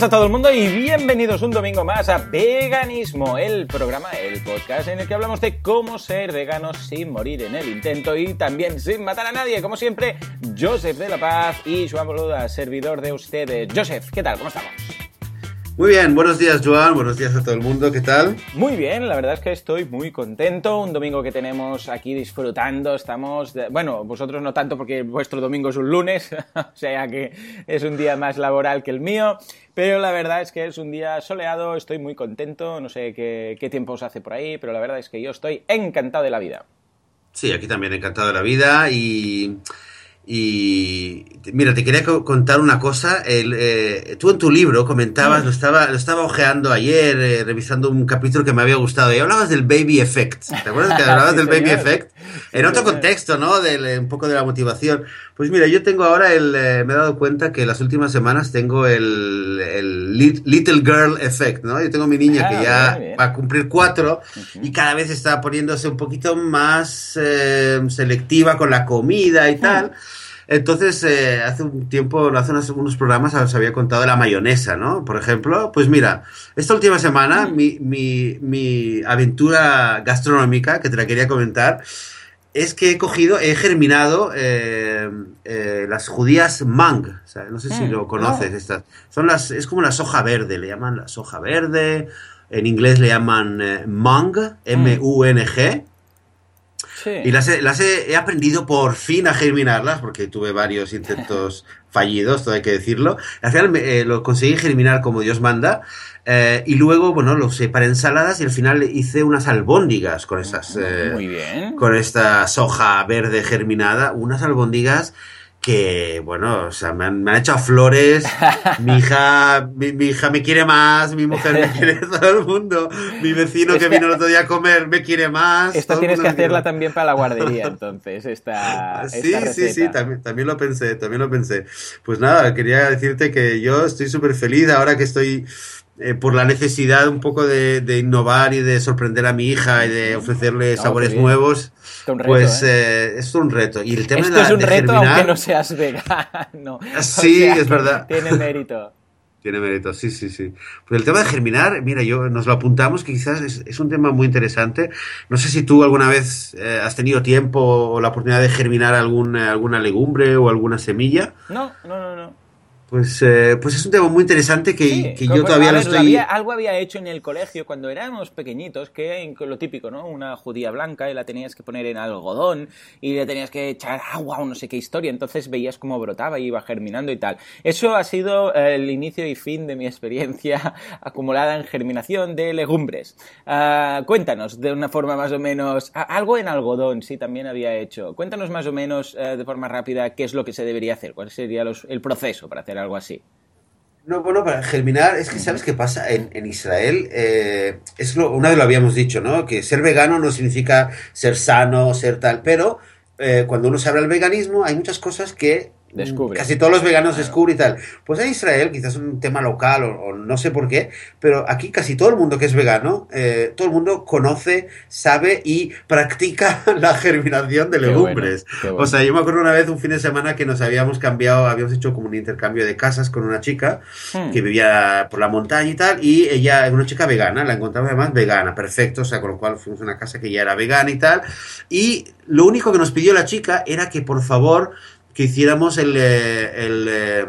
días a todo el mundo y bienvenidos un domingo más a Veganismo, el programa, el podcast en el que hablamos de cómo ser veganos sin morir en el intento y también sin matar a nadie. Como siempre, Joseph de la Paz y Joan Boluda, servidor de ustedes. Joseph, ¿qué tal? ¿Cómo estamos? Muy bien, buenos días Joan, buenos días a todo el mundo, ¿qué tal? Muy bien, la verdad es que estoy muy contento, un domingo que tenemos aquí disfrutando, estamos, bueno, vosotros no tanto porque vuestro domingo es un lunes, o sea que es un día más laboral que el mío, pero la verdad es que es un día soleado, estoy muy contento, no sé qué, qué tiempo os hace por ahí, pero la verdad es que yo estoy encantado de la vida. Sí, aquí también encantado de la vida y... Y mira, te quería contar una cosa. El, eh, tú en tu libro comentabas, lo estaba, lo estaba ojeando ayer, eh, revisando un capítulo que me había gustado, y hablabas del baby effect. ¿Te acuerdas que hablabas del baby effect? En otro contexto, ¿no? Del, un poco de la motivación. Pues mira, yo tengo ahora el. Eh, me he dado cuenta que las últimas semanas tengo el, el Little Girl Effect, ¿no? Yo tengo mi niña que ah, ya va a cumplir cuatro y cada vez está poniéndose un poquito más selectiva con la comida y tal. Entonces, eh, hace un tiempo, hace unos, programas os había contado de la mayonesa, ¿no? Por ejemplo, pues mira, esta última semana mm. mi, mi, mi aventura gastronómica, que te la quería comentar, es que he cogido, he germinado eh, eh, las judías mang. O sea, no sé si mm. lo conoces. Estas. Son las, es como la soja verde, le llaman la soja verde. En inglés le llaman mung, M-U-N-G. Y las, he, aprendido por fin a germinarlas, porque tuve varios intentos fallidos, todo hay que decirlo. Al final eh, lo conseguí germinar como Dios manda. Eh, y luego, bueno, lo usé para ensaladas y al final hice unas albóndigas con esas. Muy bien. Con esta soja verde germinada. Unas albóndigas que, bueno, o sea, me han, me han echado flores, mi hija, mi, hija me quiere más, mi mujer me quiere todo el mundo, mi vecino que vino el otro día a comer me quiere más. Esto tienes que hacerla también para la guardería, entonces, esta, Sí, sí, sí, también, también lo pensé, también lo pensé. Pues nada, quería decirte que yo estoy súper feliz ahora que estoy eh, por la necesidad un poco de, innovar y de sorprender a mi hija y de ofrecerle sabores nuevos, pues ¿eh? Eh, es un reto. Y el tema Esto es un reto aunque no seas vegano. Sí, es verdad. Tiene mérito. Tiene mérito, sí, sí, sí. Pues el tema de germinar, mira, yo nos lo apuntamos, que quizás es, un tema muy interesante. No sé si tú alguna vez has tenido tiempo o la oportunidad de germinar alguna, alguna legumbre o alguna semilla. No, no, no, no. Pues, eh, pues es un tema muy interesante que, yo todavía lo estoy... algo había hecho en el colegio cuando éramos pequeñitos, que lo típico, ¿no? Una judía blanca y la tenías que poner en algodón y le tenías que echar agua o no sé qué historia, entonces veías cómo brotaba y iba germinando y tal. Eso ha sido el inicio y fin de mi experiencia acumulada en germinación de legumbres. Ah, cuéntanos de una forma más o menos... algo en algodón, sí, también había hecho. Cuéntanos más o menos eh, de forma rápida qué es lo que se debería hacer, cuál sería el proceso para hacer algo así. No, bueno, para germinar, es que sabes qué pasa en, en Israel, eh, es lo, una vez lo habíamos dicho, ¿no? Que ser vegano no significa ser sano, ser tal, pero eh, cuando uno se habla del veganismo hay muchas cosas que Descubre. Casi todos los veganos descubren y tal. Pues en Israel, quizás es un tema local o, no sé por qué, pero aquí casi todo el mundo que es vegano, eh, todo el mundo conoce, sabe y practica la germinación de legumbres. O sea, yo me acuerdo una vez, un fin de semana, que nos habíamos cambiado, habíamos hecho como un intercambio de casas con una chica hmm. que vivía por la montaña y tal, y ella una chica vegana, la encontramos además vegana, perfecto, o sea, con lo cual fuimos a una casa que ya era vegana y tal, y lo único que nos pidió la chica era que por favor que hiciéramos el, eh, el, eh,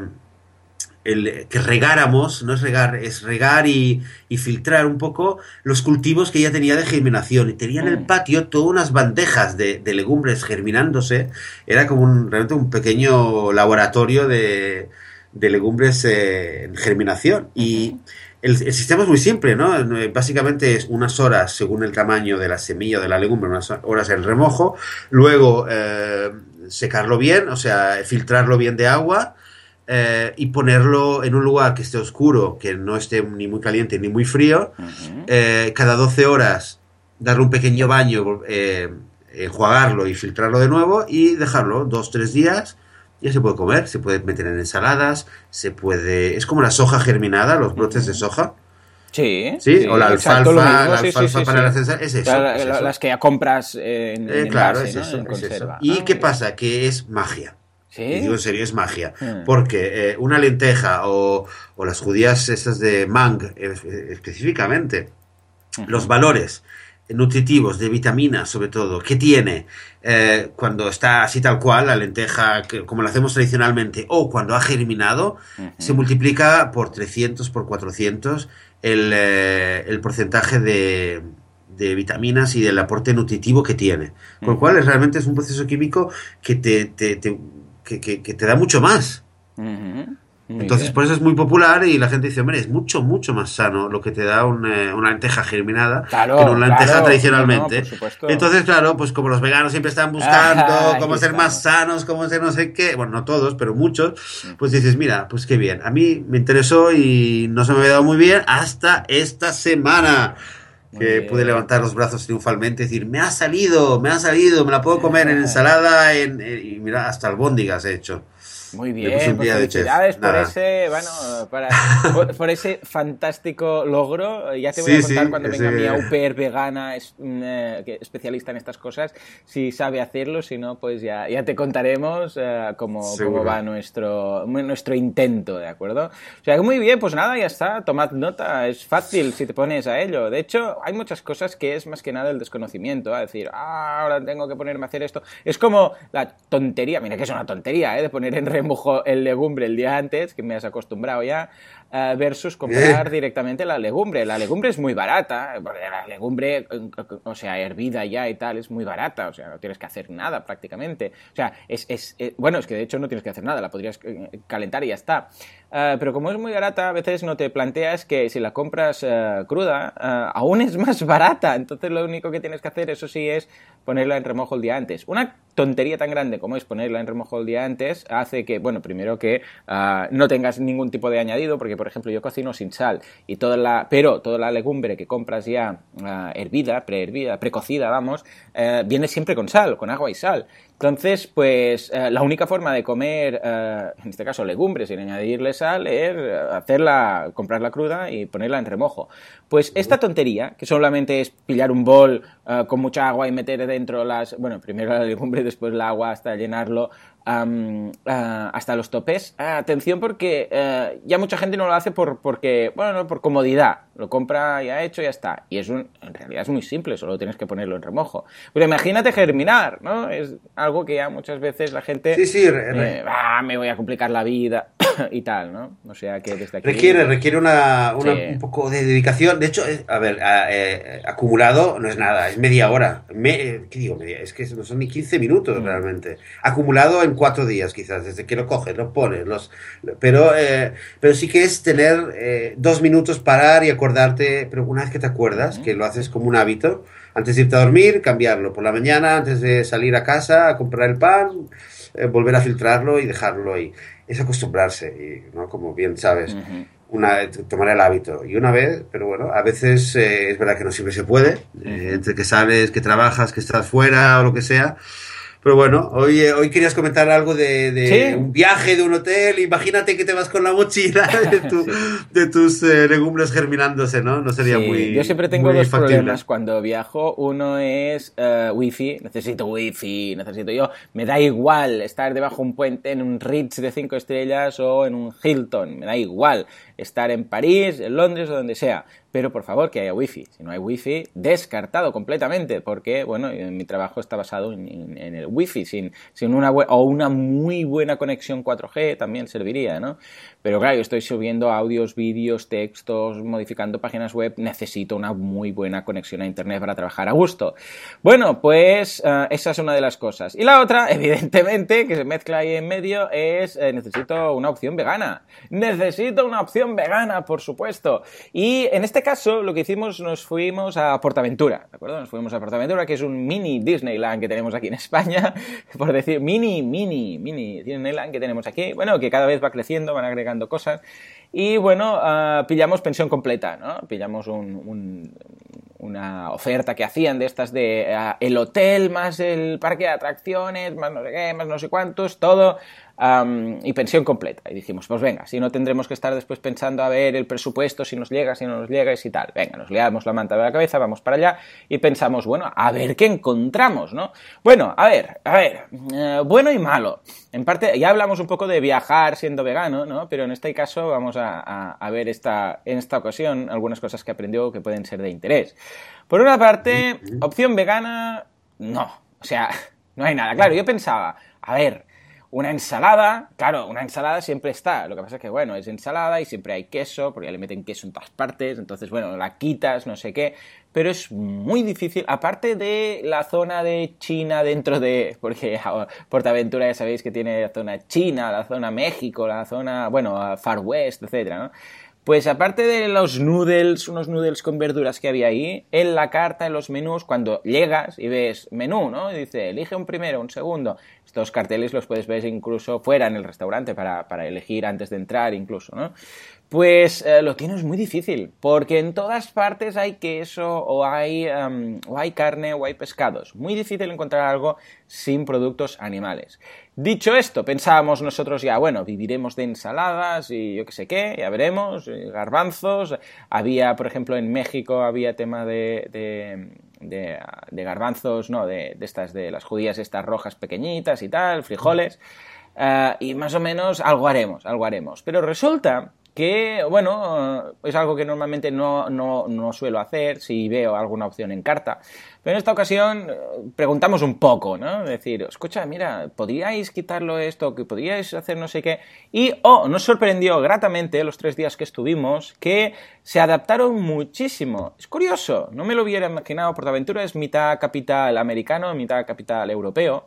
el, que regáramos, no es regar, es regar y, y, filtrar un poco los cultivos que ella tenía de germinación. Y tenía en el mm. patio todas unas bandejas de, de legumbres germinándose. Era como un, realmente un pequeño laboratorio de, de legumbres eh, en germinación. Y el, el, sistema es muy simple, ¿no? Básicamente es unas horas según el tamaño de la semilla o de la legumbre, unas horas en remojo. Luego secarlo bien, o sea, filtrarlo bien de agua eh, y ponerlo en un lugar que esté oscuro, que no esté ni muy caliente ni muy frío. Eh, cada 12 horas darle un pequeño baño, eh, enjuagarlo y filtrarlo de nuevo y dejarlo dos, tres días. Ya se puede comer, se puede meter en ensaladas, se puede... Es como la soja germinada, los brotes de soja. Sí, sí, o la alfalfa, la alfalfa para la censura, es eso, Las que ya compras en, claro, es, eso, ¿no? en es eso. ¿Y qué pasa? Que es magia. ¿Sí? Y digo en serio, es magia. Mm. Porque eh, una lenteja o, o las judías estas de Mang, eh, específicamente, los valores nutritivos de vitaminas, sobre todo, que tiene eh, cuando está así tal cual, la lenteja, que, como la hacemos tradicionalmente, o cuando ha germinado, se multiplica por 300, por 400 el, eh, el porcentaje de, de vitaminas y del aporte nutritivo que tiene. Con lo cual, es- realmente es un proceso químico que te, te- te- que- que- que te da mucho más. Muy Entonces, bien. por eso es muy popular y la gente dice, hombre, es mucho, mucho más sano lo que te da un, eh, una lenteja germinada Claro, que una lenteja claro, tradicionalmente. no, por. Entonces, claro, pues como los veganos siempre están buscando Ah, cómo ser más sanos, cómo ser no sé qué, bueno, no todos, pero muchos, pues dices, mira, pues qué bien. A mí me interesó y no se me había dado muy bien hasta esta semana. Muy Que bien. pude levantar los brazos triunfalmente y decir, me ha salido, me ha salido, me la puedo comer en ensalada en, en- y mira, hasta albóndigas he hecho. Muy bien, pues felicidades por ese, bueno, para, por, por ese fantástico logro. Ya te voy Sí, a contar sí, cuando ese- venga mi au pair vegana, es, mm, eh, especialista en estas cosas, si sabe hacerlo, si no, pues ya, ya te contaremos eh, cómo, cómo va nuestro, nuestro intento, ¿de acuerdo? O sea, que muy bien, pues nada, ya está, tomad nota, es fácil si te pones a ello. De hecho, hay muchas cosas que es más que nada el desconocimiento, a decir, ah, ahora tengo que ponerme a hacer esto. Es como la tontería, mira que es una tontería, ¿eh? de poner en remojo el legumbre el día antes, que me has acostumbrado ya, eh, versus comprar directamente la legumbre. La legumbre es muy barata, porque la legumbre, eh, o sea, hervida ya y tal, es muy barata, o sea, no tienes que hacer nada prácticamente. O sea, es, es- eh, bueno, es que de hecho no tienes que hacer nada, la podrías eh, calentar y ya está. Eh, pero como es muy barata, a veces no te planteas que si la compras eh, cruda, eh, aún es más barata. Entonces lo único que tienes que hacer, eso sí, es ponerla en remojo el día antes. Una tontería tan grande como es ponerla en remojo el día antes hace que, bueno, primero que no tengas ningún tipo de añadido, porque por ejemplo yo cocino sin sal, y toda la, pero toda la legumbre que compras ya ah, hervida, prehervida, precocida, vamos, eh, viene siempre con sal, con agua y sal. Entonces, pues eh, la única forma de comer, eh, en este caso legumbres, sin añadirle sal, es eh, hacerla, comprarla cruda y ponerla en remojo. Pues esta tontería, que solamente es pillar un bol eh, con mucha agua y meter dentro las, bueno, primero la legumbre, después el agua hasta llenarlo hasta los topes. Atención porque ya mucha gente no lo hace por, porque, bueno, no, por comodidad. Lo compra ya hecho y ya está. Y es un, en realidad es muy simple, solo tienes que ponerlo en remojo. Pero imagínate germinar, ¿no? Es algo que ya muchas veces la gente... Sí, sí, re- re- eh, "Ah, me voy a complicar la vida y tal, ¿no? O sea que desde aquí... Requiere, requiere una, una- Sí. un poco de dedicación. De hecho, a ver, a- eh, acumulado no es nada, es media hora. Me- eh, ¿Qué digo? Media, es que no son ni 15 minutos Mm. realmente. Acumulado en cuatro días, quizás, desde que lo coges, lo pones. Los, pero, eh, pero sí que es tener eh, dos minutos, parar y acordarte. Pero una vez que te acuerdas, Ujú. que lo haces como un hábito, antes de irte a dormir, cambiarlo. Por la mañana, antes de salir a casa, a comprar el pan, eh, volver a filtrarlo y dejarlo ahí. Es acostumbrarse, y, ¿no? Como bien sabes una, tomar el hábito. Y una vez, pero bueno, a veces eh, es verdad que no siempre se puede, eh, entre que sales, que trabajas, que estás fuera o lo que sea. Pero bueno, hoy, eh, hoy querías comentar algo de, de Sí. un viaje, de un hotel. Imagínate que te vas con la mochila de, tu- de tus eh, legumbres germinándose, ¿no? No sería Sí, muy. Yo siempre tengo dos factible. problemas cuando viajo. Uno es eh, wifi, necesito wifi, necesito yo. Me da igual estar debajo de un puente en un Ritz de cinco estrellas o en un Hilton, me da igual estar en París, en Londres o donde sea. Pero por favor que haya wifi. Si no hay wifi, descartado completamente, porque bueno, en mi trabajo está basado en, el wifi, sin, sin una o una muy buena conexión 4G también serviría, ¿no? Pero claro, yo estoy subiendo audios, vídeos, textos, modificando páginas web, necesito una muy buena conexión a internet para trabajar a gusto. Bueno, pues eh, esa es una de las cosas. Y la otra, evidentemente, que se mezcla ahí en medio, es eh, necesito una opción vegana. Necesito una opción vegana, por supuesto. Y en este caso, lo que hicimos, nos fuimos a Portaventura, ¿de acuerdo? Nos fuimos a Portaventura, que es un mini Disneyland que tenemos aquí en España, por decir, mini, mini, mini Disneyland que tenemos aquí. Bueno, que cada vez va creciendo, van agregando cosas. Y bueno, ah, pillamos pensión completa, ¿no? Pillamos un- un- una oferta que hacían de estas de ah, el hotel más el parque de atracciones, más no sé qué, más no sé cuántos, todo y pensión completa. Y dijimos, pues venga, si no tendremos que estar después pensando a ver el presupuesto, si nos llega, si no nos llega y tal. Venga, nos liamos la manta de la cabeza, vamos para allá y pensamos, bueno, a ver qué encontramos, ¿no? Bueno, a ver, a ver, eh, bueno y malo. En parte, ya hablamos un poco de viajar siendo vegano, ¿no? Pero en este caso vamos a, ver esta, en esta ocasión algunas cosas que aprendió que pueden ser de interés. Por una parte, opción vegana, no. O sea, no hay nada. Claro, yo pensaba, a ver, una ensalada, claro, una ensalada siempre está. Lo que pasa es que, bueno, es ensalada y siempre hay queso, porque le meten queso en todas partes. Entonces, bueno, la quitas, no sé qué. Pero es muy difícil, aparte de la zona de China dentro de. Porque Portaventura ya sabéis que tiene la zona China, la zona México, la zona, bueno, Far West, etcétera, ¿no? Pues aparte de los noodles, unos noodles con verduras que había ahí, en la carta, en los menús, cuando llegas y ves menú, ¿no? Y dice, elige un primero, un segundo. Estos carteles los puedes ver incluso fuera en el restaurante para, para elegir antes de entrar incluso, ¿no? Pues eh, lo tienes muy difícil, porque en todas partes hay queso o hay, o hay carne o hay pescados. Muy difícil encontrar algo sin productos animales. Dicho esto, pensábamos nosotros ya, bueno, viviremos de ensaladas y yo qué sé qué, ya veremos, garbanzos. Había, por ejemplo, en México había tema de, de, garbanzos, no, de, estas, de las judías estas rojas pequeñitas y tal, frijoles. Eh, y más o menos algo haremos, algo haremos. Pero resulta que, bueno, es algo que normalmente no, no, no, suelo hacer si veo alguna opción en carta. Pero en esta ocasión eh, preguntamos un poco, ¿no? Decir, escucha, mira, ¿podríais quitarlo esto? que ¿Podríais hacer no sé qué? Y, oh, nos sorprendió gratamente los tres días que estuvimos que se adaptaron muchísimo. Es curioso, no me lo hubiera imaginado, Portaventura es mitad capital americano, mitad capital europeo.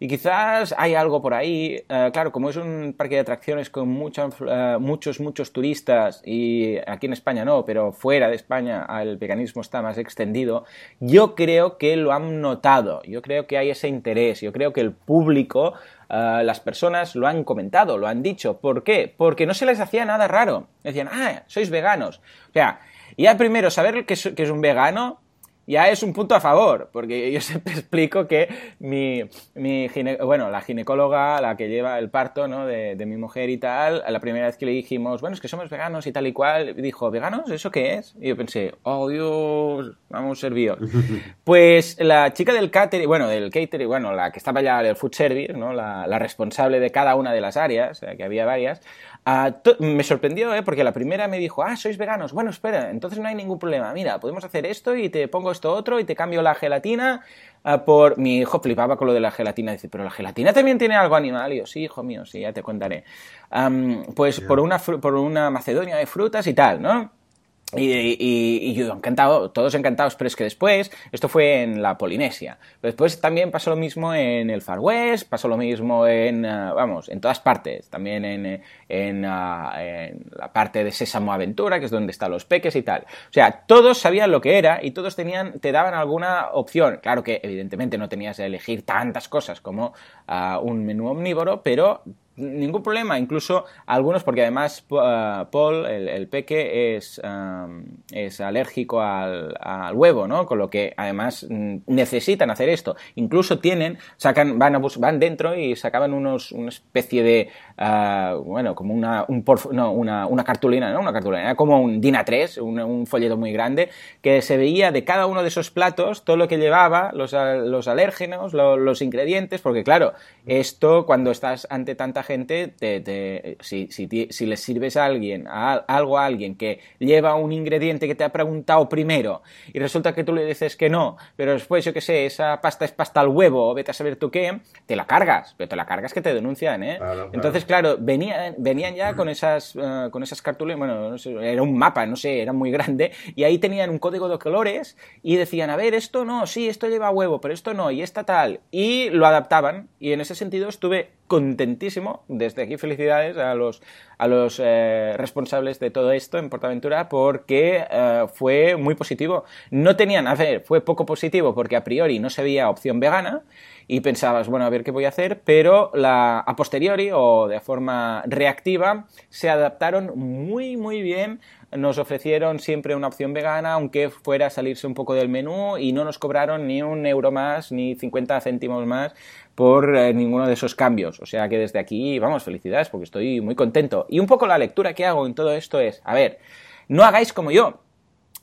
Y quizás hay algo por ahí. Eh, claro, como es un parque de atracciones con eh, muchos, muchos turistas, y aquí en España no, pero fuera de España el veganismo está más extendido, yo creo que lo han notado, yo creo que hay ese interés, yo creo que el público, eh, las personas lo han comentado, lo han dicho. ¿Por qué? Porque no se les hacía nada raro. Decían, ah, sois veganos. O sea, ya primero saber que es un vegano ya es un punto a favor, porque yo siempre explico que mi, mi bueno, la ginecóloga, la que lleva el parto ¿no? de, de, mi mujer y tal, la primera vez que le dijimos, bueno, es que somos veganos y tal y cual, dijo, ¿veganos? ¿Eso qué es? Y yo pensé, oh Dios, vamos servidos. pues la chica del catering, bueno, del catering, bueno, la que estaba ya del food service, ¿no? la, la responsable de cada una de las áreas, que había varias, Me sorprendió, ¿eh? porque la primera me dijo, ah, sois veganos. Bueno, espera, entonces no hay ningún problema. Mira, podemos hacer esto y te pongo esto otro y te cambio la gelatina ah, por... Mi hijo flipaba con lo de la gelatina. Dice, pero la gelatina también tiene algo animal. Y yo, sí, hijo mío, sí, ya te contaré. pues por, una, por una macedonia de frutas y tal, ¿no? Y, yo encantado, todos encantados, pero es que después, esto fue en la Polinesia, pero después también pasó lo mismo en el Far West, pasó lo mismo en, ah, vamos, en todas partes, también en, en, ah, en, la parte de Sésamo Aventura, que es donde están los peques y tal. O sea, todos sabían lo que era y todos tenían, te daban alguna opción. Claro que evidentemente no tenías que elegir tantas cosas como ah, un menú omnívoro, pero Ningún problema, incluso algunos, porque además eh, Paul, el, peque, es, es alérgico al, huevo, ¿no? Con lo que además mm, necesitan hacer esto. Incluso tienen, sacan, van, a, van dentro y sacaban unos, una especie de, ah, bueno, como una, una, cartulina, ¿no? Una cartulina, como un DINA 3, un, folleto muy grande, que se veía de cada uno de esos platos todo lo que llevaba, los, los alérgenos, los ingredientes, porque claro, esto cuando estás ante tanta gente, te, si, si, si, le sirves a alguien, a, algo a alguien que lleva un ingrediente que te ha preguntado primero y resulta que tú le dices que no, pero después, yo qué sé, esa pasta es pasta al huevo, vete a saber tú qué, te la cargas, pero te la cargas que te denuncian, ¿eh? Entonces, claro, venían, venían ya con esas, uh, con esas cartulinas, bueno, no sé, era un mapa, no sé, era muy grande, y ahí tenían un código de colores y decían, a ver, esto no, sí, esto lleva huevo, pero esto no, y esta tal, y lo adaptaban, y en ese sentido estuve contentísimo. Desde aquí felicidades a los, a los eh, responsables de todo esto en Portaventura porque eh, fue muy positivo. No tenían, a ver, fue poco positivo porque a priori no se veía opción vegana y pensabas, bueno, a ver qué voy a hacer, pero la, a posteriori o de forma reactiva se adaptaron muy, muy bien nos ofrecieron siempre una opción vegana, aunque fuera a salirse un poco del menú, y no nos cobraron ni un euro más, ni 50 céntimos más por eh, ninguno de esos cambios. O sea que desde aquí, vamos, felicidades, porque estoy muy contento. Y un poco la lectura que hago en todo esto es, a ver, no hagáis como yo.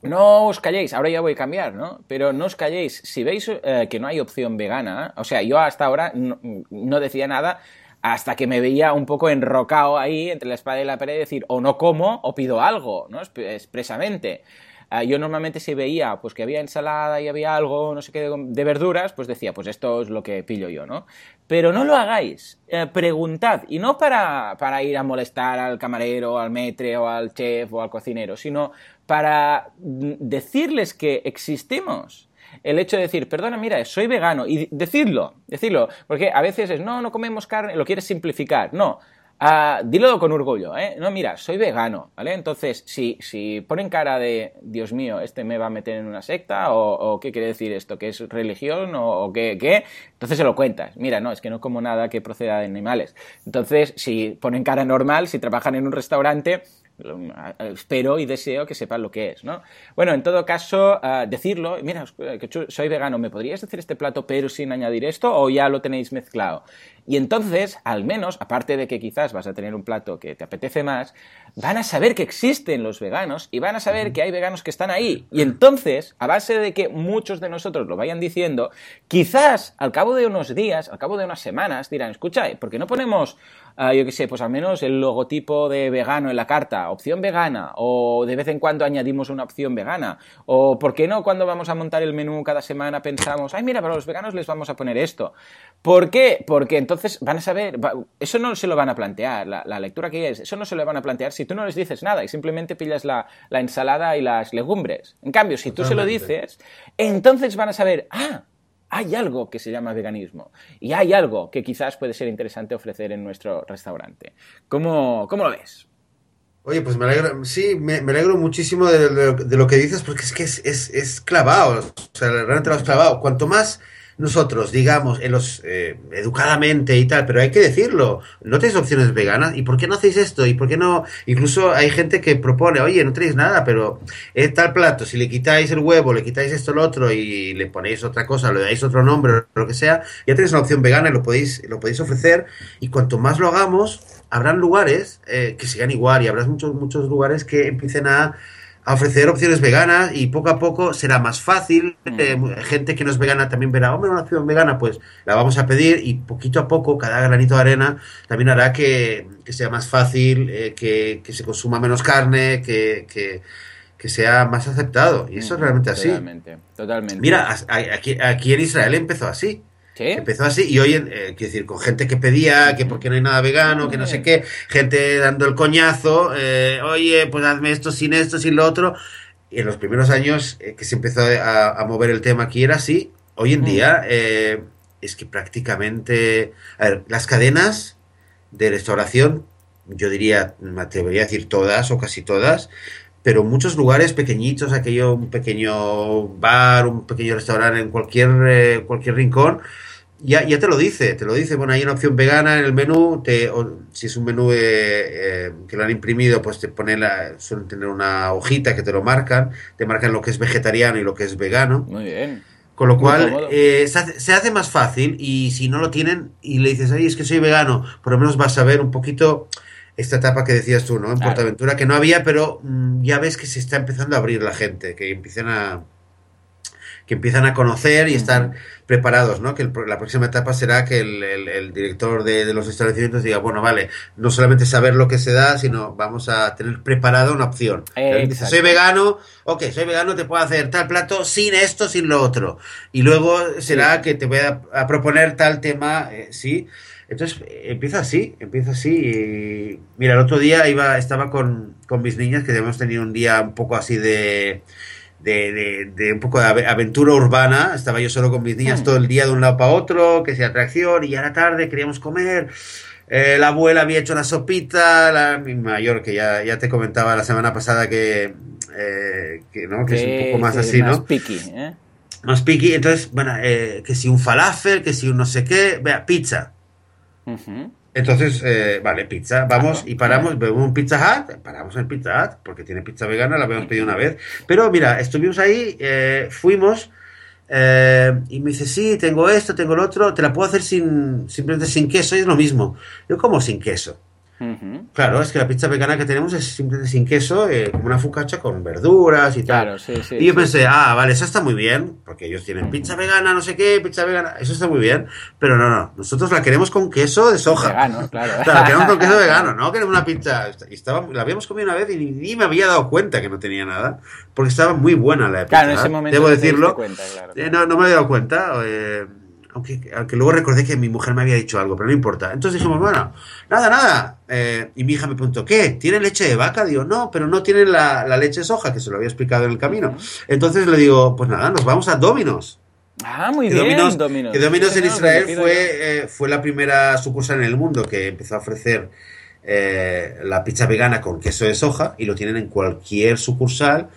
No os calléis, ahora ya voy a cambiar, ¿no? Pero no os calléis. Si veis eh, que no hay opción vegana, o sea, yo hasta ahora no, decía nada hasta que me veía un poco enrocado ahí entre la espada y la pared, decir, o no como o pido algo, ¿no? Expresamente. Ah, yo normalmente si veía pues que había ensalada y había algo, no sé qué, de, verduras, pues decía, pues esto es lo que pillo yo, ¿no? Pero no lo hagáis, eh, preguntad, y no para, para ir a molestar al camarero, al metre o al chef o al cocinero, sino para decirles que existimos. El hecho de decir, perdona, mira, soy vegano, y decirlo, decirlo, porque a veces es, no, no comemos carne, lo quieres simplificar, no, Uh, dilo con orgullo, ¿eh? No, mira, soy vegano, ¿vale? Entonces, si, si ponen cara de, Dios mío, este me va a meter en una secta, o, qué quiere decir esto, que es religión, o, qué, qué, entonces se lo cuentas. Mira, no, es que no como nada que proceda de animales. Entonces, si ponen cara normal, si trabajan en un restaurante, espero y deseo que sepan lo que es, ¿no? Bueno, en todo caso, uh, decirlo, mira, que soy vegano, ¿me podrías decir este plato pero sin añadir esto o ya lo tenéis mezclado? Y entonces, al menos, aparte de que quizás vas a tener un plato que te apetece más, van a saber que existen los veganos y van a saber que hay veganos que están ahí. Y entonces, a base de que muchos de nosotros lo vayan diciendo, quizás al cabo de unos días, al cabo de unas semanas, dirán, escucha, ¿por qué no ponemos Ah, yo qué sé, pues al menos el logotipo de vegano en la carta, opción vegana, o de vez en cuando añadimos una opción vegana, o por qué no cuando vamos a montar el menú cada semana pensamos, ay mira, para los veganos les vamos a poner esto. ¿Por qué? Porque entonces van a saber, eso no se lo van a plantear, la, lectura que es, eso no se lo van a plantear si tú no les dices nada y simplemente pillas la, la ensalada y las legumbres. En cambio, si tú se lo dices, entonces van a saber, ah, hay algo que se llama veganismo y hay algo que quizás puede ser interesante ofrecer en nuestro restaurante. ¿Cómo, cómo lo ves? Oye, pues me alegro, sí, me, alegro muchísimo de, lo que dices porque es que es, es, es clavado, o sea, realmente lo has clavado. Cuanto más nosotros, digamos, en los eh, educadamente y tal, pero hay que decirlo, no tenéis opciones veganas, ¿y por qué no hacéis esto? ¿Y por qué no? Incluso hay gente que propone, oye, no tenéis nada, pero es tal plato, si le quitáis el huevo, le quitáis esto, lo otro, y le ponéis otra cosa, le dais otro nombre, lo que sea, ya tenéis una opción vegana y lo podéis, lo podéis ofrecer, y cuanto más lo hagamos, habrán lugares eh, que sigan igual, y habrá muchos, muchos lugares que empiecen a a ofrecer opciones veganas y poco a poco será más fácil. Mm. Eh, gente que no es vegana también verá, hombre, una opción vegana, pues la vamos a pedir y poquito a poco, cada granito de arena también hará que, sea más fácil, eh, que, se consuma menos carne, que, que, sea más aceptado. Y eso es mm, realmente así. Totalmente, totalmente. Mira, aquí, aquí en Israel empezó así. Empezó así y hoy, eh, quiero decir, con gente que pedía que porque no hay nada vegano, que no sé qué, gente dando el coñazo, eh, oye, pues hazme esto sin esto, sin lo otro. Y en los primeros años eh, que se empezó a, mover el tema aquí era así. Hoy en día es que prácticamente, a ver, las cadenas de restauración, yo diría, me atrevería a decir todas o casi todas, pero muchos lugares pequeñitos, aquello, un pequeño bar, un pequeño restaurante en cualquier, cualquier rincón, ya, ya te lo dice, te lo dice, bueno, hay una opción vegana en el menú, te, si es un menú eh, eh, que lo han imprimido, pues te pone la, suelen tener una hojita que te lo marcan, te marcan lo que es vegetariano y lo que es vegano. Muy bien. Con lo cual eh, se, hace, se, hace, más fácil y si no lo tienen y le dices, ay, es que soy vegano, por lo menos vas a ver un poquito esta etapa que decías tú, ¿no? En Portaventura, que no había, pero mm, ya ves que se está empezando a abrir la gente, que empiezan a que empiezan a conocer y estar preparados, ¿no? Que la próxima etapa será que el, director de, los establecimientos diga, bueno, vale, no solamente saber lo que se da, sino vamos a tener preparada una opción. soy vegano, ok, soy vegano, te puedo hacer tal plato sin esto, sin lo otro. Y luego será que te voy a, proponer tal tema, eh, sí. Entonces empieza así, empieza así. Y, mira, el otro día iba, estaba con, con mis niñas, que hemos tenido un día un poco así de de, de, un poco de aventura urbana. Estaba yo solo con mis niñas todo el día de un lado para otro, que sea atracción, y ya era tarde, queríamos comer. Eh, la abuela había hecho una sopita, la, mi mayor, que ya, ya te comentaba la semana pasada que, eh, que, ¿no? que es un poco más así, más ¿no? Picky, ¿eh? Más Entonces, bueno, eh, que si un falafel, que si un no sé qué, vea, pizza. Entonces, eh, vale, pizza, vamos y paramos, vemos un Pizza Hut, paramos en Pizza Hut, porque tiene pizza vegana, la habíamos pedido una vez. Pero mira, estuvimos ahí, eh, fuimos, eh, y me dice, sí, tengo esto, tengo lo otro, te la puedo hacer sin, simplemente sin queso, y es lo mismo. Yo, como sin queso? Ujú. Claro, es que la pizza vegana que tenemos es simplemente sin queso, eh, como una focaccia con verduras y tal. Claro, sí, sí. y yo sí. pensé, ah, vale, eso está muy bien, porque ellos tienen pizza vegana, no sé qué, pizza vegana, eso está muy bien, pero no, no, nosotros la queremos con queso de soja. Vegano, claro. Claro, queremos con queso vegano, no queremos una pizza. Y estaba, la habíamos comido una vez y ni, ni me había dado cuenta que no tenía nada, porque estaba muy buena la pizza. Claro, en ese momento Debo no decirlo. cuenta, claro. Eh, no, no me había dado cuenta. eh, aunque, aunque luego recordé que mi mujer me había dicho algo, pero no importa. Entonces dijimos, bueno, nada, nada. Eh, y mi hija me preguntó, ¿qué? ¿Tiene leche de vaca? Digo, no, pero no tiene la, la leche de soja, que se lo había explicado en el camino. Entonces le digo, pues nada, nos vamos a Dominos. Ah, muy Que bien, Domino's, Domino's. que Domino's en Israel fue, eh, fue la primera sucursal en el mundo que empezó a ofrecer eh, la pizza vegana con queso de soja y lo tienen en cualquier sucursal.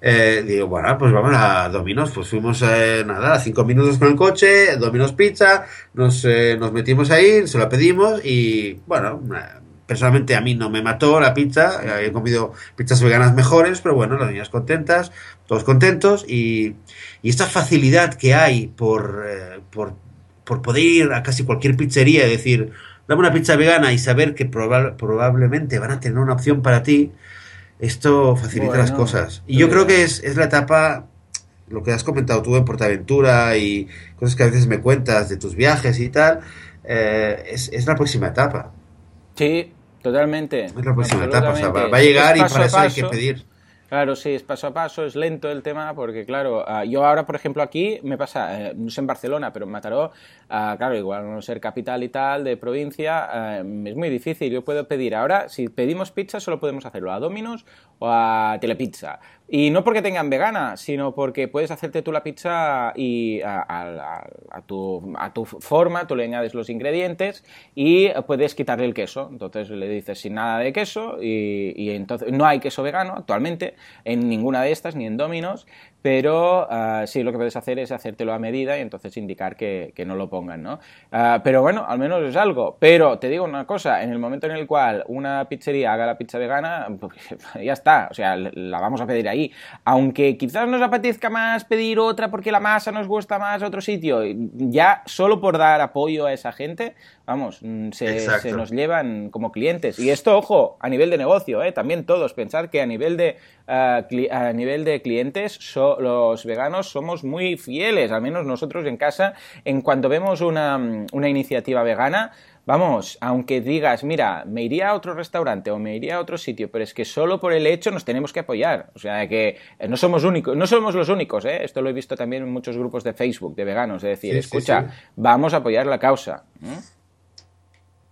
Eh, digo, bueno, pues vamos a Domino's. Pues fuimos, eh, nada, a cinco minutos con el coche, Domino's Pizza, nos, eh, nos metimos ahí, se la pedimos y, bueno, eh, personalmente a mí no me mató la pizza. eh, He comido pizzas veganas mejores, pero bueno, las niñas contentas, todos contentos y, y esta facilidad que hay por, por, por poder ir a casi cualquier pizzería y decir, dame una pizza vegana y saber que proba- probablemente van a tener una opción para ti, esto facilita Bueno, las cosas. Y yo creo que es, es la etapa, lo que has comentado tú en Portaventura y cosas que a veces me cuentas de tus viajes y tal, eh, es, es la próxima etapa. Sí, totalmente. Es la próxima etapa. O sea, va, va a llegar y para eso hay que pedir. Claro, sí, es paso a paso, es lento el tema, porque claro, ah, yo ahora, por ejemplo, aquí me pasa, eh, no sé en Barcelona, pero en Mataró, ah, claro, igual no ser capital y tal, de provincia, ah, es muy difícil. Yo puedo pedir ahora, si pedimos pizza, solo podemos hacerlo a Domino's o a Telepizza. Y no porque tengan vegana, sino porque puedes hacerte tú la pizza y a, tu, a tu forma, tú le añades los ingredientes y puedes quitarle el queso. Entonces le dices sin nada de queso y, y entonces no hay queso vegano actualmente en ninguna de estas, ni en Domino's, pero ah, sí lo que puedes hacer es hacértelo a medida y entonces indicar que, que no lo pongan, ¿no? Ah, pero bueno, al menos es algo. Pero te digo una cosa, en el momento en el cual una pizzería haga la pizza vegana, pues, ya está, o sea, la vamos a pedir ahí. Aunque quizás nos apetezca más pedir otra porque la masa nos gusta más a otro sitio, ya solo por dar apoyo a esa gente, vamos, mm, se, nos llevan como clientes. Y esto, ojo, a nivel de negocio, ¿eh? también todos, pensar que a nivel de, cli- a nivel de clientes, so- los veganos somos muy fieles, al menos nosotros en casa, en cuanto vemos una, mm, una iniciativa vegana, Vamos, aunque digas, mira, me iría a otro restaurante o me iría a otro sitio, pero es que solo por el hecho nos tenemos que apoyar. O sea, que eh, no somos únicos, no somos los únicos, ¿eh? Esto lo he visto también en muchos grupos de Facebook de veganos, es decir, Sí, sí, escucha, sí. vamos a apoyar la causa. ¿eh?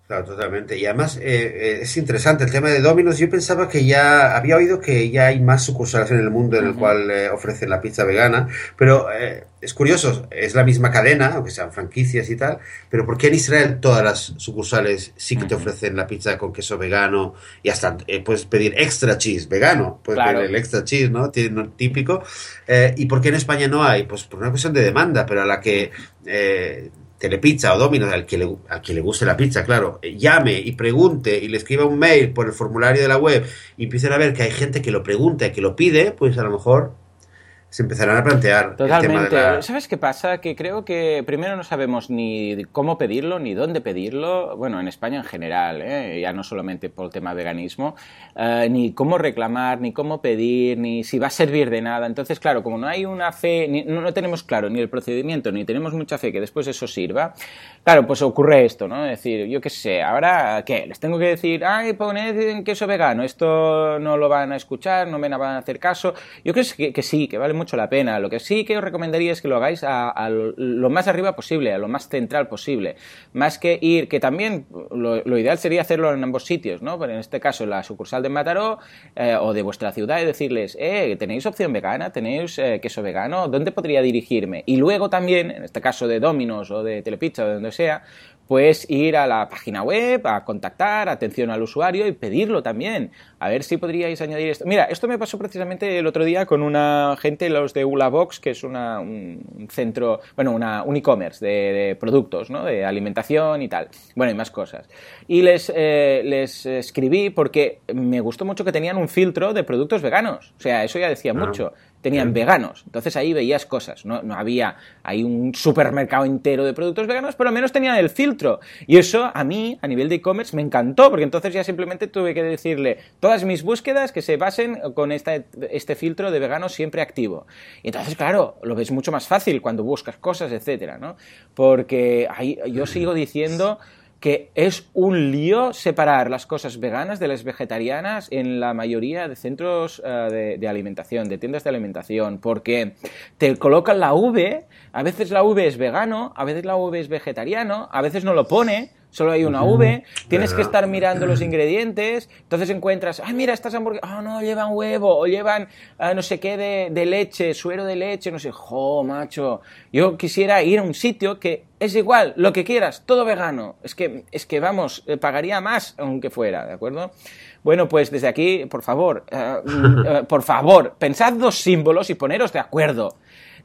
Claro, totalmente. Y además eh, eh, es interesante el tema de Domino's. Yo pensaba que ya había oído que ya hay más sucursales en el mundo en el cual eh, ofrecen la pizza vegana, pero eh, es curioso, es la misma cadena, aunque sean franquicias y tal, pero ¿por qué en Israel todas las sucursales sí que te ofrecen la pizza con queso vegano y hasta eh, puedes pedir extra cheese vegano? Puedes Claro. pedir el extra cheese, ¿no? Tiene-. Típico. ¿Y por qué en España no hay? Pues por una cuestión de demanda, pero a la que Telepizza o Domino's, al que, le, al que le guste la pizza, claro, eh, llame y pregunte y le escriba un mail por el formulario de la web y empiecen a ver que hay gente que lo pregunta y que lo pide, pues a lo mejor se empezarán a plantear el tema de Totalmente. la... ¿Sabes qué pasa? Que creo que primero no sabemos ni cómo pedirlo, ni dónde pedirlo, bueno, en España en general, ¿eh? ya no solamente por el tema veganismo, eh, ni cómo reclamar, ni cómo pedir, ni si va a servir de nada. Entonces, claro, como no hay una fe, ni- no, no tenemos claro ni el procedimiento, ni tenemos mucha fe que después eso sirva, claro, pues ocurre esto, ¿no? Es decir, yo qué sé, ahora, ¿qué? Les tengo que decir, ay, poned queso vegano, esto no lo van a escuchar, no me van a hacer caso. Yo creo que, que sí, que vale mucho la pena. Lo que sí que os recomendaría es que lo hagáis a, lo, más arriba posible, a lo más central posible. Más que ir, que también lo, ideal sería hacerlo en ambos sitios, ¿no? Pero en este caso, la sucursal de Mataró eh, o de vuestra ciudad y decirles, eh, ¿tenéis opción vegana? ¿Tenéis eh, queso vegano? ¿Dónde podría dirigirme? Y luego también, en este caso de Domino's o de Telepizza o de donde sea, pues ir a la página web, a contactar, atención al usuario y pedirlo también. A ver si podríais añadir esto. Mira, esto me pasó precisamente el otro día con una gente, los de Ulabox, que es una, un centro, bueno, una, un e-commerce de, productos, ¿no? De alimentación y tal. Bueno, y más cosas. Y les, eh, les escribí porque me gustó mucho que tenían un filtro de productos veganos. O sea, eso ya decía mucho tenían veganos. Entonces ahí veías cosas, ¿no? no había ahí un supermercado entero de productos veganos, pero al menos tenían el filtro. Y eso a mí, a nivel de e-commerce, me encantó, porque entonces ya simplemente tuve que decirle todas mis búsquedas que se basen con este filtro de veganos siempre activo. Y entonces, claro, lo ves mucho más fácil cuando buscas cosas, etcétera, ¿no? Porque ahí, yo sigo diciendo que es un lío separar las cosas veganas de las vegetarianas en la mayoría de centros eh, de, alimentación, de tiendas de alimentación, porque te colocan la V, a veces la V es vegano, a veces la V es vegetariano, a veces no lo pone, solo hay una V, tienes que estar mirando los ingredientes, entonces encuentras, ay, mira, estas hamburguesas, ah, no, llevan huevo, o llevan ah, no sé qué de, leche, suero de leche, no sé, jo, macho, yo quisiera ir a un sitio que es igual, lo que quieras, todo vegano, es que, es que vamos, eh, pagaría más aunque fuera, ¿de acuerdo? Bueno, pues desde aquí, por favor, eh, eh, por favor, pensad dos símbolos y poneros de acuerdo.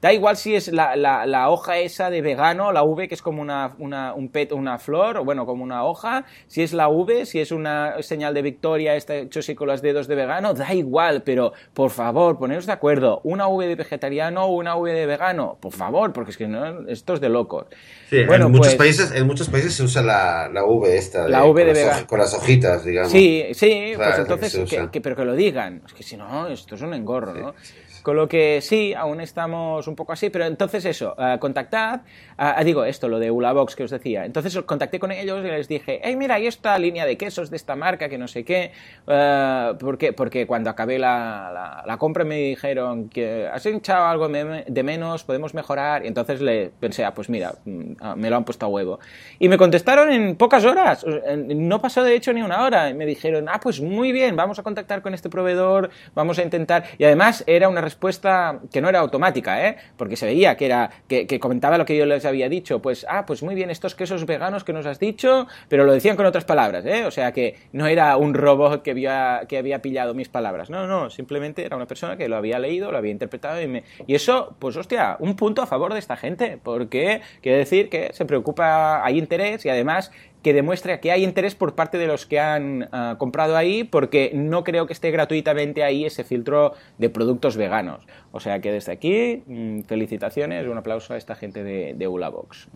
Da igual si es la, la, hoja esa de vegano, la V, que es como una, una, un pet, una flor, o bueno, como una hoja, si es la V, si es una señal de victoria, está hecho así con los dedos de vegano, da igual, pero por favor, poneros de acuerdo, una V de vegetariano o una V de vegano, por favor, porque es que no, esto es de locos. Sí, bueno, en, muchos pues países, en muchos países se usa la, la V esta, la V de vegano. Con las hojitas, digamos. Sí, sí, pues entonces, que, pero que lo digan, es que si no, esto es un engorro, ¿no? Con lo que sí, aún estamos un poco así, pero entonces eso, uh, contactad, uh, digo esto, lo de Ulabox que os decía. Entonces contacté con ellos y les dije, hey, mira, hay esta línea de quesos de esta marca que no sé qué, uh, porque, porque cuando acabé la, la, compra me dijeron que has hinchado algo de menos, podemos mejorar, y entonces le pensé, ah, pues mira, mm, ah, me lo han puesto a huevo. Y me contestaron en pocas horas, no pasó de hecho ni una hora, y me dijeron, ah, pues muy bien, vamos a contactar con este proveedor, vamos a intentar, y además era una respuesta que no era automática, ¿eh? porque se veía que, era, que, comentaba lo que yo les había dicho. Pues, ah, pues muy bien, estos quesos veganos que nos has dicho, pero lo decían con otras palabras, ¿eh? o sea que no era un robot que había, que había pillado mis palabras, no, no, simplemente era una persona que lo había leído, lo había interpretado y, me... y eso, pues hostia, un punto a favor de esta gente, porque quiere decir que se preocupa, hay interés y además que demuestra que hay interés por parte de los que han ah, comprado ahí, porque no creo que esté gratuitamente ahí ese filtro de productos veganos. O sea que desde aquí, mm, felicitaciones, un aplauso a esta gente de, de Ulabox.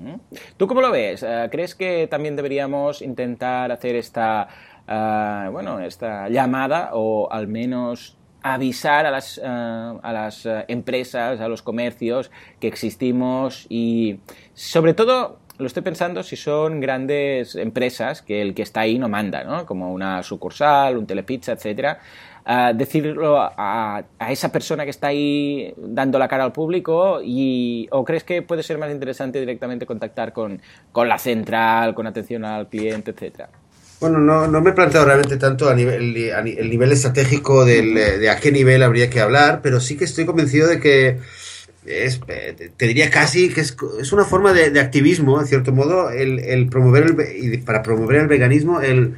¿Tú cómo lo ves? Ah, ¿Crees que también deberíamos intentar hacer esta, ah, bueno, esta llamada o al menos avisar a las, a las empresas, a los comercios que existimos y sobre todo lo estoy pensando si son grandes empresas que el que está ahí no manda, ¿no? Como una sucursal, un telepizza, etcétera. decirlo a, esa persona que está ahí dando la cara al público y o crees que puede ser más interesante directamente contactar con, con la central, con atención al cliente, etcétera. Bueno, no, no me he planteado realmente tanto a nivel, el nivel estratégico del, de a qué nivel habría que hablar, pero sí que estoy convencido de que es, eh, te diría casi que es, es una forma de, activismo, en cierto modo, el, el promover el, para promover el veganismo, el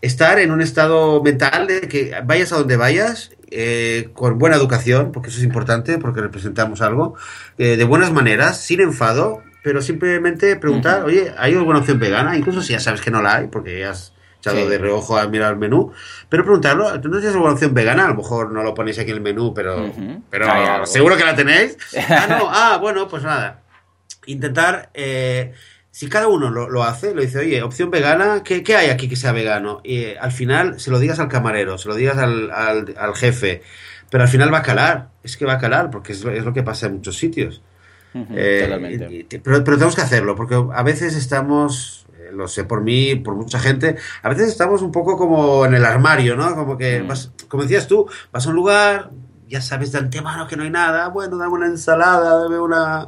estar en un estado mental de que vayas a donde vayas, eh, con buena educación, porque eso es importante, porque representamos algo, eh, de buenas maneras, sin enfado, pero simplemente preguntar, oye, ¿hay alguna opción vegana? Incluso si ya sabes que no la hay, porque ya has echado de reojo a mirar el menú, pero preguntarlo, ¿tú no tienes alguna opción vegana? A lo mejor no lo ponéis aquí en el menú, pero, pero seguro que la tenéis. ah, no, ah, bueno, pues nada. Intentar, eh, si cada uno lo, hace, lo dice, oye, opción vegana, ¿qué, ¿qué, hay aquí que sea vegano? Y eh, al final se lo digas al camarero, se lo digas al, al, jefe, pero al final va a calar, es que va a calar, porque es, es lo que pasa en muchos sitios. Eh, pero, pero tenemos que hacerlo, porque a veces estamos lo sé por mí, por mucha gente, a veces estamos un poco como en el armario, ¿no? Como que, mm. como decías tú, vas a un lugar, ya sabes de antemano que no hay nada, bueno, dame una ensalada, dame una...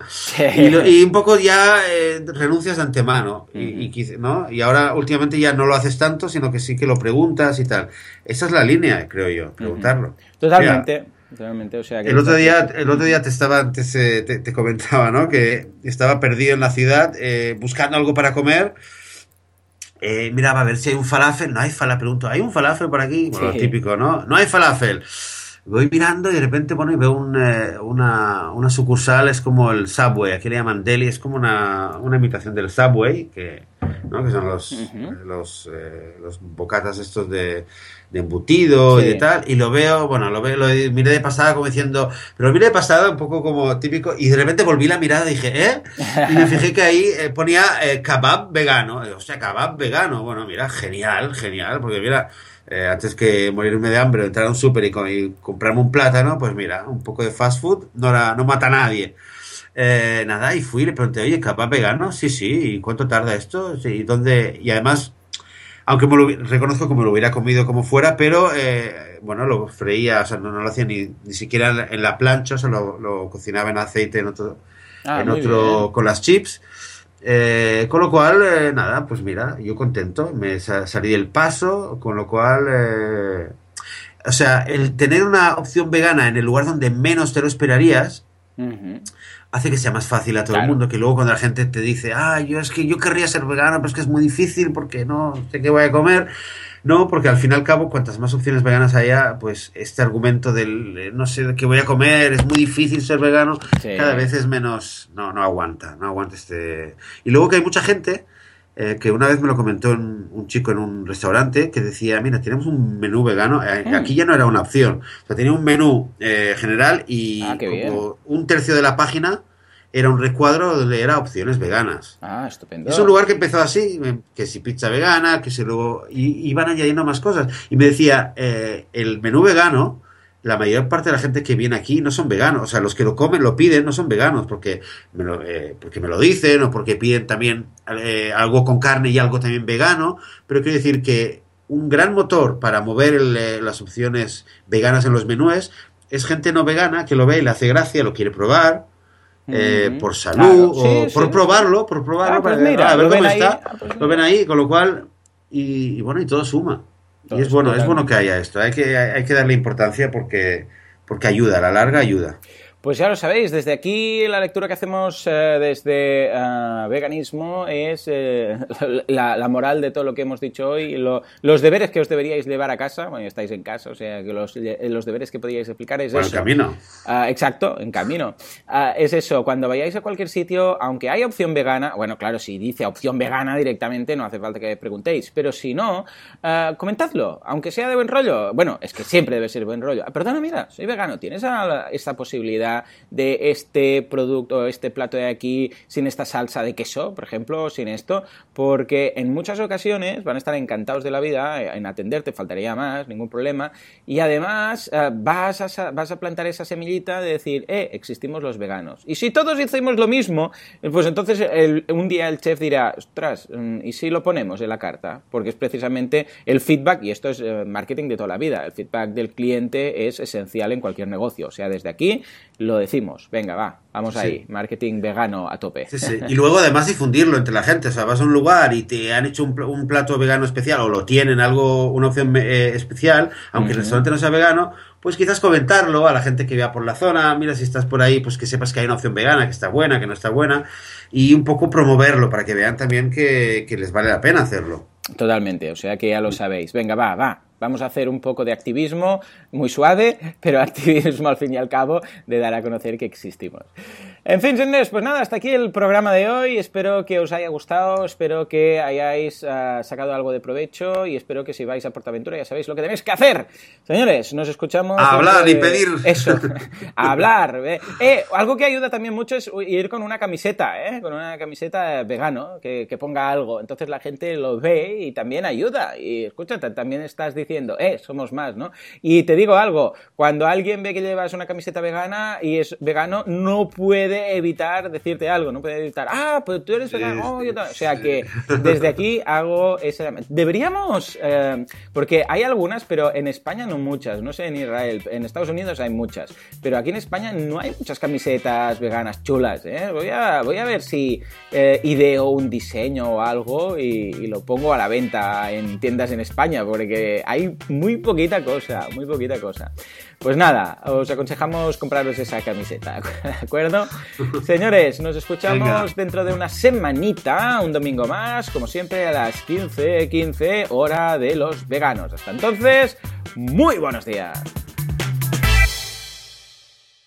Y, un poco ya eh, renuncias de antemano, y, ¿no? Y ahora últimamente ya no lo haces tanto, sino que sí que lo preguntas y tal. Esa es la línea, creo yo, preguntarlo. Totalmente. realmente. O sea, que El otro día, el otro día te estaba antes eh, te, te comentaba, ¿no? Que estaba perdido en la ciudad eh, buscando algo para comer. Eh, miraba a ver si hay un falafel. No hay falafel, pregunto, ¿hay un falafel por aquí? Bueno, Sí. típico, ¿no? No hay falafel. Voy mirando y de repente bueno, y veo un, eh, una, una sucursal, es como el Subway, aquí le llaman deli, es como una, una imitación del Subway, que, ¿no? que son los, los, eh, los bocatas estos de, de embutido y de tal, y lo veo, bueno, lo veo, lo miré de pasada como diciendo, pero lo miré de pasada un poco como típico, y de repente volví la mirada y dije, ¿eh? Y me fijé que ahí eh, ponía eh, kebab vegano, o sea, kebab vegano, bueno, mira, genial, genial, porque mira, eh, antes que morirme de hambre, entrar a un súper y, co- y comprarme un plátano, pues mira, un poco de fast food no, era- no mata a nadie. Eh, nada, y fui y le pregunté, oye, ¿kebab vegano? Sí, sí, ¿y cuánto tarda esto? Sí, ¿y dónde? Y además, aunque me lo reconozco que me lo hubiera comido como fuera, pero eh, bueno, lo freía, o sea, no, no lo hacía ni, ni siquiera en la, plancha, o sea, lo, lo cocinaba en aceite en otro, Ah, en otro bien. con las chips. Eh, con lo cual, eh, nada, pues mira, yo contento, me sa- salí del paso, con lo cual, eh, o sea, el tener una opción vegana en el lugar donde menos te lo esperarías, Hace que sea más fácil a todo Claro. el mundo, que luego cuando la gente te dice, ah, yo es que yo querría ser vegano, pero es que es muy difícil porque no sé qué voy a comer. No, porque al fin y al cabo, cuantas más opciones veganas haya, pues este argumento del eh, no sé qué voy a comer, es muy difícil ser vegano, Sí. cada vez es menos, no, no aguanta, no aguanta este... Y luego que hay mucha gente eh, que una vez me lo comentó un, un chico en un restaurante que decía, mira, tenemos un menú vegano, eh, Mm. aquí ya no era una opción, o sea, tenía un menú eh, general y Ah, como un tercio de la página era un recuadro donde era opciones veganas. Ah, estupendo. Es un lugar que empezó así, que si pizza vegana, que si luego... Y, y van añadiendo más cosas. Y me decía, eh, el menú vegano, la mayor parte de la gente que viene aquí no son veganos. O sea, los que lo comen, lo piden, no son veganos, porque me lo, eh, porque me lo dicen o porque piden también eh, algo con carne y algo también vegano. Pero quiero decir que un gran motor para mover el, eh, las opciones veganas en los menús es gente no vegana que lo ve y le hace gracia, lo quiere probar. eh, por salud Claro, sí, o sí. por probarlo, por probarlo, Ah, pues para mira, a ver cómo ahí, está, ah, pues lo ven ahí, con lo cual, y, y bueno, y todo suma. Y es bueno, es bueno que haya esto, hay que, hay que darle importancia porque, porque ayuda, a la larga ayuda. Pues ya lo sabéis, desde aquí la lectura que hacemos eh, desde eh, veganismo es eh, la, la moral de todo lo que hemos dicho hoy, lo- los deberes que os deberíais llevar a casa, bueno, estáis en casa, o sea, que los, los deberes que podríais explicar es el eso. camino. Ah, exacto, en camino. Ah, es eso, cuando vayáis a cualquier sitio, aunque haya opción vegana, bueno, claro, si dice opción vegana directamente, no hace falta que preguntéis, pero si no, ah, comentadlo, aunque sea de buen rollo. Bueno, es que siempre debe ser buen rollo. Perdona, mira, soy vegano, ¿tienes a- esta posibilidad de este producto, este plato de aquí, sin esta salsa de queso, por ejemplo, sin esto? Porque en muchas ocasiones van a estar encantados de la vida eh, en atenderte, faltaría más, ningún problema, y además eh, vas, a, plantar esa semillita de decir, eh, existimos los veganos. Y si todos hicimos lo mismo, pues entonces un día el chef dirá, ostras, mm, ¿y si lo ponemos en la carta? Porque es precisamente el feedback, y esto es eh, marketing de toda la vida, el feedback del cliente es esencial en cualquier negocio. O sea, desde aquí lo decimos, venga, va, vamos Sí. ahí, marketing vegano a tope. Sí, sí. Y luego además difundirlo entre la gente. O sea, vas a un lugar y te han hecho un, pl- un plato vegano especial o lo tienen, algo, una opción eh, especial, aunque el restaurante no sea vegano, pues quizás comentarlo a la gente que vea por la zona. Mira, si estás por ahí, pues que sepas que hay una opción vegana, que está buena, que no está buena. Y un poco promoverlo para que vean también que, que les vale la pena hacerlo. Totalmente, o sea que ya lo sabéis. Venga, va, va. Vamos a hacer un poco de activismo, muy suave, pero activismo al fin y al cabo de dar a conocer que existimos. En fin, señores, pues nada, hasta aquí el programa de hoy. Espero que os haya gustado, espero que hayáis ah, sacado algo de provecho y espero que si vais a Portaventura ya sabéis lo que tenéis que hacer. Señores, nos escuchamos. A hablar dentro y pedir. Eso, a hablar. eh. Eh, algo que ayuda también mucho es ir con una camiseta, ¿eh? con una camiseta vegano, que, que ponga algo. Entonces la gente lo ve y también ayuda. Y escúchate, también estás diciendo, eh, somos más, ¿no? Y te digo algo, cuando alguien ve que llevas una camiseta vegana y es vegano, no puede puede evitar decirte algo, no puede evitar, ah, pues tú eres vegano, oh, yo o sea que desde aquí hago ese... Deberíamos, eh, porque hay algunas, pero en España no muchas, no sé en Israel, en Estados Unidos hay muchas, pero aquí en España no hay muchas camisetas veganas chulas, ¿eh? Voy a, voy a ver si eh, ideo un diseño o algo y, y lo pongo a la venta en tiendas en España, porque hay muy poquita cosa, muy poquita cosa. Pues nada, os aconsejamos compraros esa camiseta, ¿de acuerdo? Señores, nos escuchamos Venga. dentro de una semanita, un domingo más, como siempre a las 15, 15 hora de los veganos. Hasta entonces, muy buenos días.